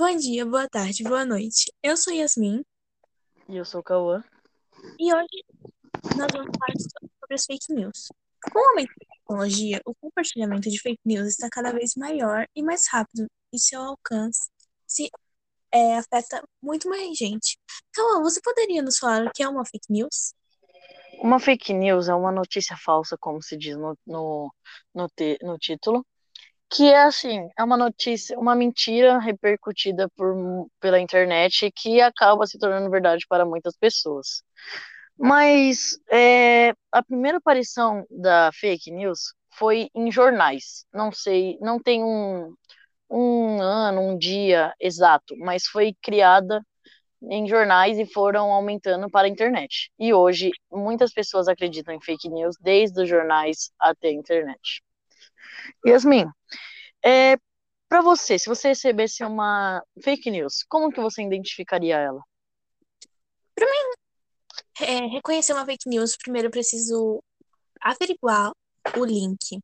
Bom dia, boa tarde, boa noite. Eu sou Yasmin E eu sou o Cauã. e hoje nós vamos falar sobre as fake news. Com o aumento da tecnologia, o compartilhamento de fake news está cada vez maior e mais rápido e seu alcance se é, afeta muito mais gente. Cauã, você poderia nos falar o que é uma fake news? Uma fake news é uma notícia falsa, como se diz no, no, no, te- no título, que é assim, é uma notícia, uma mentira repercutida por, pela internet que acaba se tornando verdade para muitas pessoas. Mas é, a primeira aparição da fake news foi em jornais. Não sei, não tem um, um ano, um dia exato, mas foi criada em jornais e foram aumentando para a internet. E hoje, muitas pessoas acreditam em fake news, desde os jornais até a internet. Yasmin, é, para você, se você recebesse uma fake news, como que você identificaria ela? É, reconhecer uma fake news, primeiro eu preciso averiguar o link.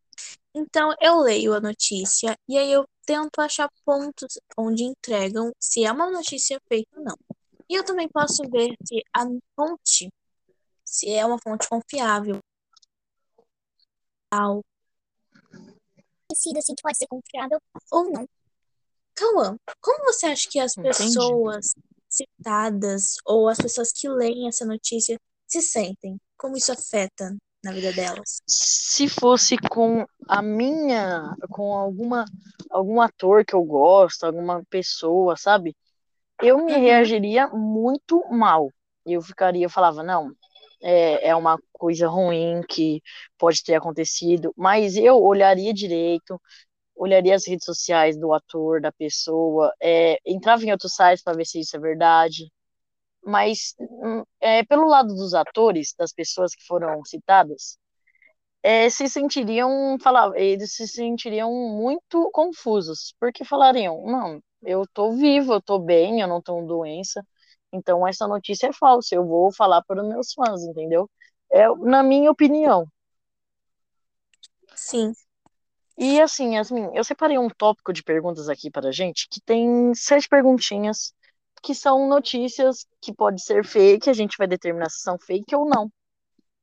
Então, eu leio a notícia e aí eu tento achar pontos onde entregam se é uma notícia fake ou não. E eu também posso ver se a fonte, se é uma fonte confiável, conhecida, assim, que pode ser confiável. ou não. Cauã, como você acha que as Entendi. pessoas citadas ou as pessoas que leem essa notícia se sentem? Como isso afeta na vida delas? Se fosse com a minha, com alguma algum ator que eu gosto, alguma pessoa, sabe? Eu me Uhum. reagiria muito mal. Eu ficaria, eu falava, não, é, é uma coisa ruim que pode ter acontecido, mas eu olharia direito, olharia as redes sociais do ator, da pessoa, é, entrava em outros sites para ver se isso é verdade. Mas hum, é, pelo lado dos atores, das pessoas que foram citadas, é, se sentiriam, falar, eles se sentiriam muito confusos, porque falariam, não, eu tô vivo, eu tô bem, eu não tenho doença, então essa notícia é falsa, eu vou falar para os meus fãs, entendeu? É, na minha opinião. Sim. E assim, Yasmin, eu separei um tópico de perguntas aqui para a gente, que tem sete perguntinhas, que são notícias que pode ser fake, a gente vai determinar se são fake ou não.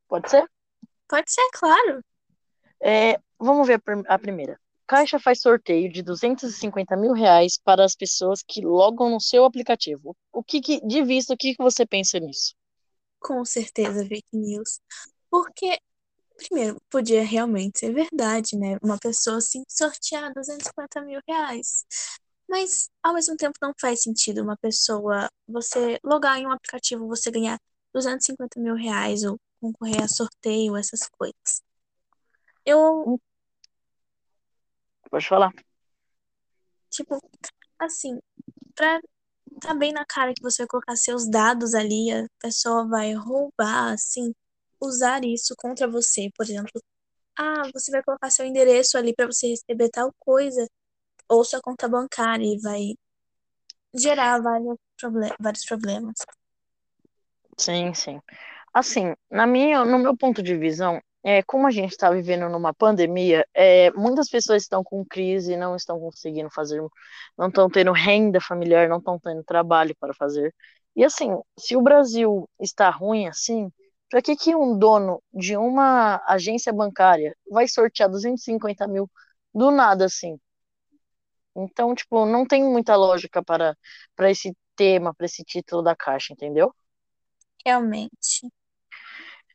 Pode ser? Pode ser, claro. É, vamos ver a prim- a primeira. Caixa faz sorteio de 250 mil reais para as pessoas que logam no seu aplicativo. O que, que de vista, o que, que você pensa nisso? Com certeza, fake news. Porque, primeiro, podia realmente ser verdade, né? Uma pessoa assim sortear 250 mil reais. Mas, ao mesmo tempo, não faz sentido uma pessoa, você logar em um aplicativo, você ganhar 250 mil reais ou concorrer a sorteio, essas coisas. Eu, Pode falar. tipo, assim, pra tá bem na cara que você vai colocar seus dados ali, a pessoa vai roubar, assim, usar isso contra você, por exemplo. Ah, você vai colocar seu endereço ali para você receber tal coisa, ou sua conta bancária, e vai gerar vários, proble vários problemas. Sim, sim. Assim, na minha, no meu ponto de visão, é, como a gente está vivendo numa pandemia, é, muitas pessoas estão com crise, não estão conseguindo fazer, não estão tendo renda familiar, não estão tendo trabalho para fazer. E assim, se o Brasil está ruim assim, para que que um dono de uma agência bancária vai sortear 250 mil do nada assim? Então, tipo, não tem muita lógica para, para esse tema, para esse título da Caixa, entendeu? Realmente.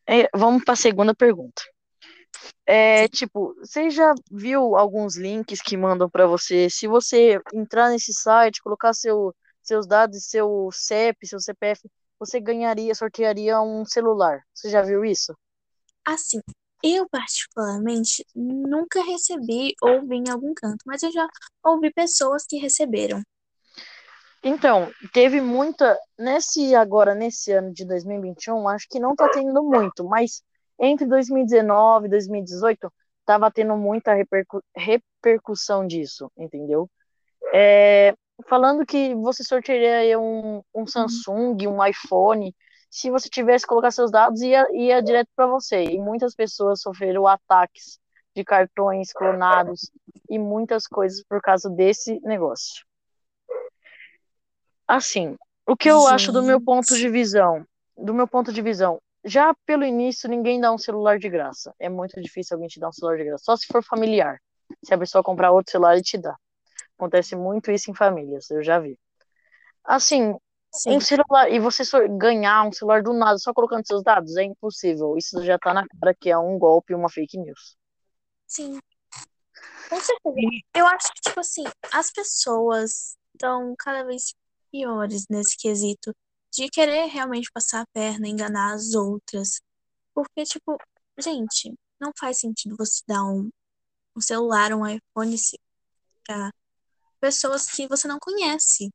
É, vamos para a segunda pergunta. É, tipo, você já viu alguns links que mandam para você? Se você entrar nesse site, colocar seu, seus dados, seu CEP, seu CPF, você ganharia, sortearia um celular. Você já viu isso? Assim, eu particularmente nunca recebi ou vi em algum canto, mas eu já ouvi pessoas que receberam. Então, teve muita. Nesse agora, nesse ano de 2021, acho que não tá tendo muito, mas entre 2019 e 2018 tava tendo muita repercu- repercussão disso, entendeu? É, falando que você sortearia um, um Samsung, um iPhone, se você tivesse que colocar seus dados, ia, ia direto para você. E muitas pessoas sofreram ataques de cartões clonados e muitas coisas por causa desse negócio. Assim, o que eu acho do meu ponto de visão, do meu ponto de visão, já pelo início ninguém dá um celular de graça. É muito difícil alguém te dar um celular de graça, só se for familiar. Se a pessoa comprar outro celular e te dá. Acontece muito isso em famílias, eu já vi. Assim, Sim. um celular e você ganhar um celular do nada só colocando seus dados é impossível. Isso já tá na cara que é um golpe, uma fake news. Sim. Com certeza. Eu acho que, tipo assim, as pessoas estão cada vez piores nesse quesito de querer realmente passar a perna, enganar as outras. Porque, tipo, gente, não faz sentido você dar um, um celular, um iPhone pra pessoas que você não conhece.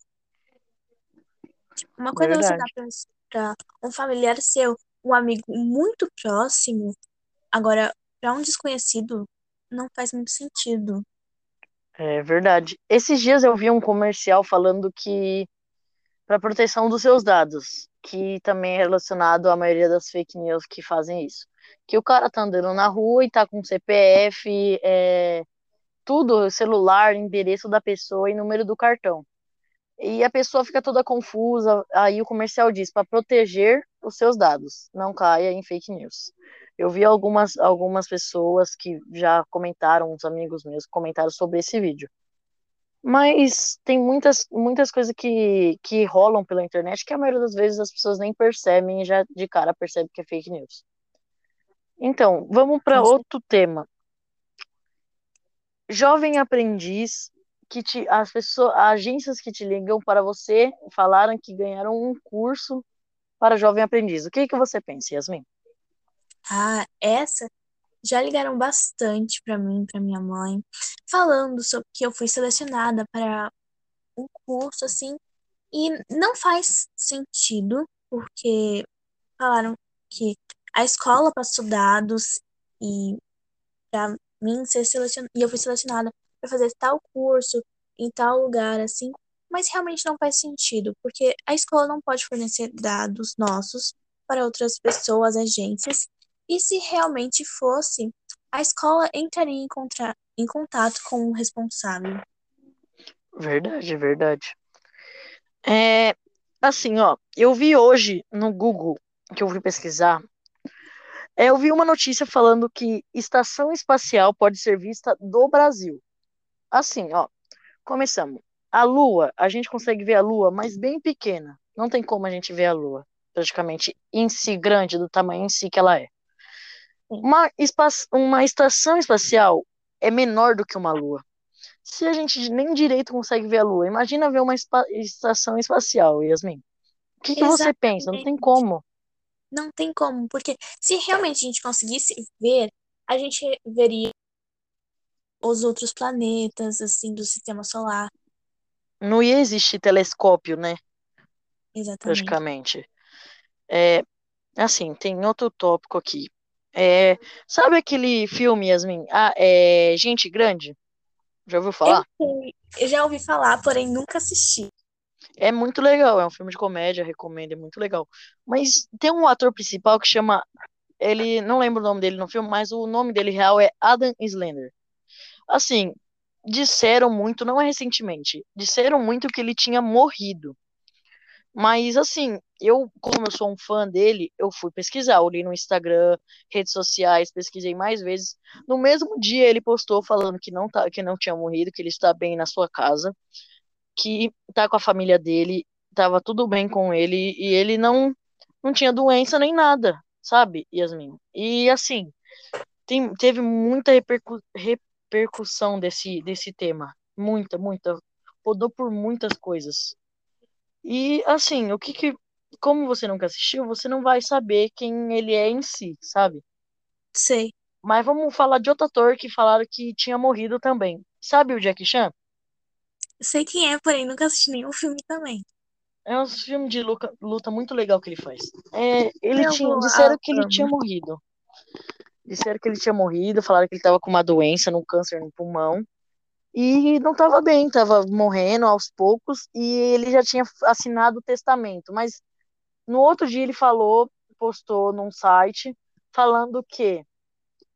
Tipo, uma coisa é você dar Verdade. pra, pra um familiar seu, um amigo muito próximo. Agora, pra um desconhecido, não faz muito sentido. É verdade. Esses dias eu vi um comercial falando que para proteção dos seus dados, que também é relacionado à maioria das fake news que fazem isso. Que o cara tá andando na rua e tá com CPF, é, tudo, celular, endereço da pessoa e número do cartão. E a pessoa fica toda confusa, aí o comercial diz para proteger os seus dados, não caia em fake news. Eu vi algumas, algumas pessoas que já comentaram, uns amigos meus comentaram sobre esse vídeo. Mas tem muitas, muitas coisas que, que rolam pela internet que a maioria das vezes as pessoas nem percebem e já de cara percebe que é fake news. Então, vamos para outro tema. Jovem aprendiz, que te, as pessoas, agências que te ligam para você falaram que ganharam um curso para jovem aprendiz. O que que você pensa, Yasmin? Ah, essa já ligaram bastante pra mim, pra minha mãe, falando sobre que eu fui selecionada para um curso assim, e não faz sentido, porque falaram que a escola passou dados e para mim ser selecionada, e eu fui selecionada para fazer tal curso em tal lugar assim, mas realmente não faz sentido, porque a escola não pode fornecer dados nossos para outras pessoas, agências, e se realmente fosse, a escola entraria em, contra... em contato com o responsável. Verdade, verdade. É, assim, ó, eu vi hoje no Google, que eu fui pesquisar, é, eu vi uma notícia falando que estação espacial pode ser vista do Brasil. Assim, ó, começamos. A Lua, a gente consegue ver a Lua, mas bem pequena. Não tem como a gente ver a Lua, praticamente em si grande, do tamanho em si que ela é. Uma, espa uma estação espacial é menor do que uma Lua. Se a gente nem direito consegue ver a Lua, imagina ver uma estação espacial, Yasmin. O que, que você pensa? Não tem como. Não tem como, porque se realmente a gente conseguisse ver, a gente veria os outros planetas, assim, do sistema solar. Não ia existir telescópio, né? Exatamente. Praticamente. É, assim, tem outro tópico aqui. É, sabe aquele filme, Yasmin? Ah, é Gente Grande? Já ouviu falar? Eu, eu já ouvi falar, porém nunca assisti. É muito legal, é um filme de comédia, recomendo, é muito legal. Mas tem um ator principal que chama. Ele. Não lembro o nome dele no filme, mas o nome dele real é Adam Slender. Assim, disseram muito, não é recentemente, disseram muito que ele tinha morrido. Mas assim, eu, como eu sou um fã dele, eu fui pesquisar, olhei no Instagram, redes sociais, pesquisei mais vezes. No mesmo dia ele postou falando que não tá, que não tinha morrido, que ele está bem na sua casa, que tá com a família dele, tava tudo bem com ele e ele não não tinha doença nem nada, sabe, Yasmin? E assim, tem, teve muita repercu repercussão desse desse tema, muita, muita, rodou por muitas coisas. E assim, o que que. Como você nunca assistiu, você não vai saber quem ele é em si, sabe? Sei. Mas vamos falar de outro ator que falaram que tinha morrido também. Sabe o Jackie Chan? Sei quem é, porém nunca assisti nenhum filme também. É um filme de luta, luta muito legal que ele faz. É, ele Eu tinha, disseram que ele tinha morrido. Disseram que ele tinha morrido, falaram que ele tava com uma doença, um câncer no pulmão. E não tava bem, tava morrendo aos poucos. E ele já tinha assinado o testamento. Mas no outro dia ele falou, postou num site, falando que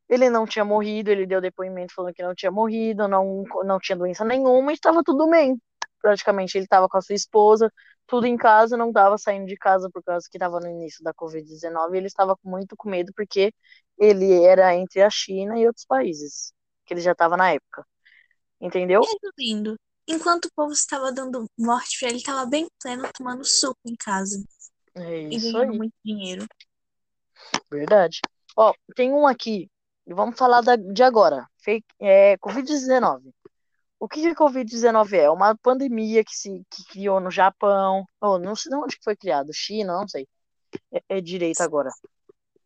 ele não tinha morrido, ele deu depoimento falando que não tinha morrido, não, não tinha doença nenhuma e estava tudo bem. praticamente ele estava com a sua esposa, tudo em casa, não estava saindo de casa por causa que estava no início da Covid-19, e ele estava muito com medo porque ele era entre a China e outros países, que ele já estava na época. Entendeu? Resumindo, enquanto o povo estava dando morte ele, estava bem pleno tomando suco em casa É e isso ganhando aí, muito dinheiro. verdade. Ó, tem um aqui, vamos falar da, de agora, fake, é, Covid-19. O que que a Covid-19 é? Uma pandemia que se que criou no Japão, ou não sei de onde foi criado, China, não sei. É, é direito agora.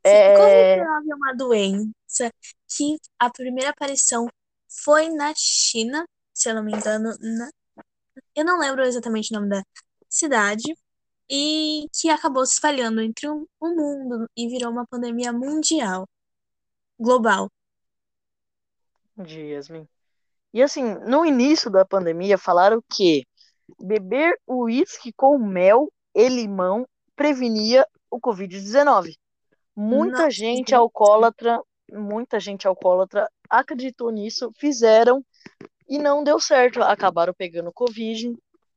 É, Covid-19 é uma doença que a primeira aparição foi na China, se eu não me engano, na- eu não lembro exatamente o nome da cidade, e que acabou se espalhando entre o mundo e virou uma pandemia mundial, global. Yasmin. E assim, no início da pandemia falaram que beber uísque com mel e limão prevenia o Covid-19. Muita Nossa, gente gente. alcoólatra, muita gente alcoólatra acreditou nisso, fizeram e não deu certo. Acabaram pegando Covid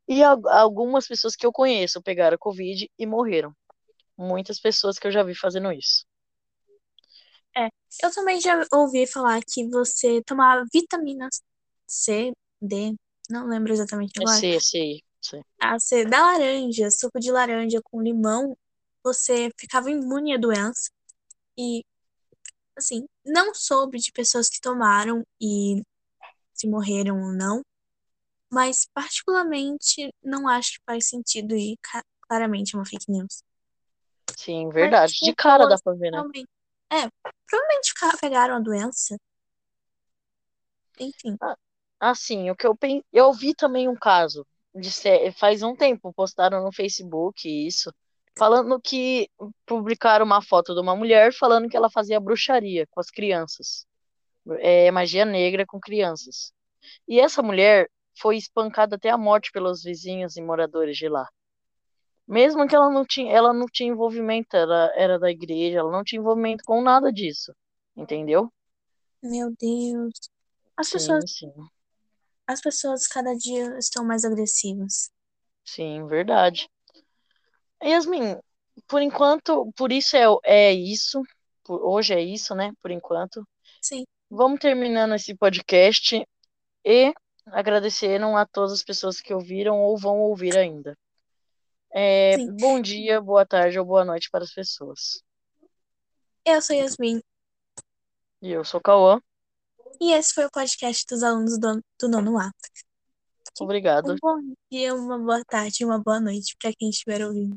e al- algumas pessoas que eu conheço pegaram Covid e morreram. Muitas pessoas que eu já vi fazendo isso. Eu também já ouvi falar que você tomar vitamina C, D, não lembro exatamente É agora, sei, sei, sei. a C da laranja, suco de laranja com limão, você ficava imune à doença. E, assim, não soube de pessoas que tomaram e se morreram ou não, mas particularmente não acho que faz sentido e claramente é uma fake news. Sim, verdade. Mas De cara dá pra ver, né? é, provavelmente pegaram a doença. Enfim, Assim, o que eu pen... eu vi também um caso de faz um tempo postaram no Facebook isso, falando que publicaram uma foto de uma mulher falando que ela fazia bruxaria com as crianças, é, magia negra com crianças. E essa mulher foi espancada até a morte pelos vizinhos e moradores de lá. Mesmo que ela não tinha, ela não tinha envolvimento, ela era da igreja, ela não tinha envolvimento com nada disso, entendeu? meu Deus. As Sim, pessoas, sim, as pessoas cada dia estão mais agressivas. sim, verdade. Yasmin, por enquanto, por isso é, é isso, por- hoje é isso, né? Por enquanto. Sim, Vamos terminando esse podcast e agradeceram a todas as pessoas que ouviram ou vão ouvir ainda. É, bom dia, boa tarde ou boa noite para as pessoas. Eu sou Yasmin E eu sou Cauã. e esse foi o podcast dos alunos do, do nono A. Obrigado. Um bom dia, uma boa tarde e uma boa noite para quem estiver ouvindo.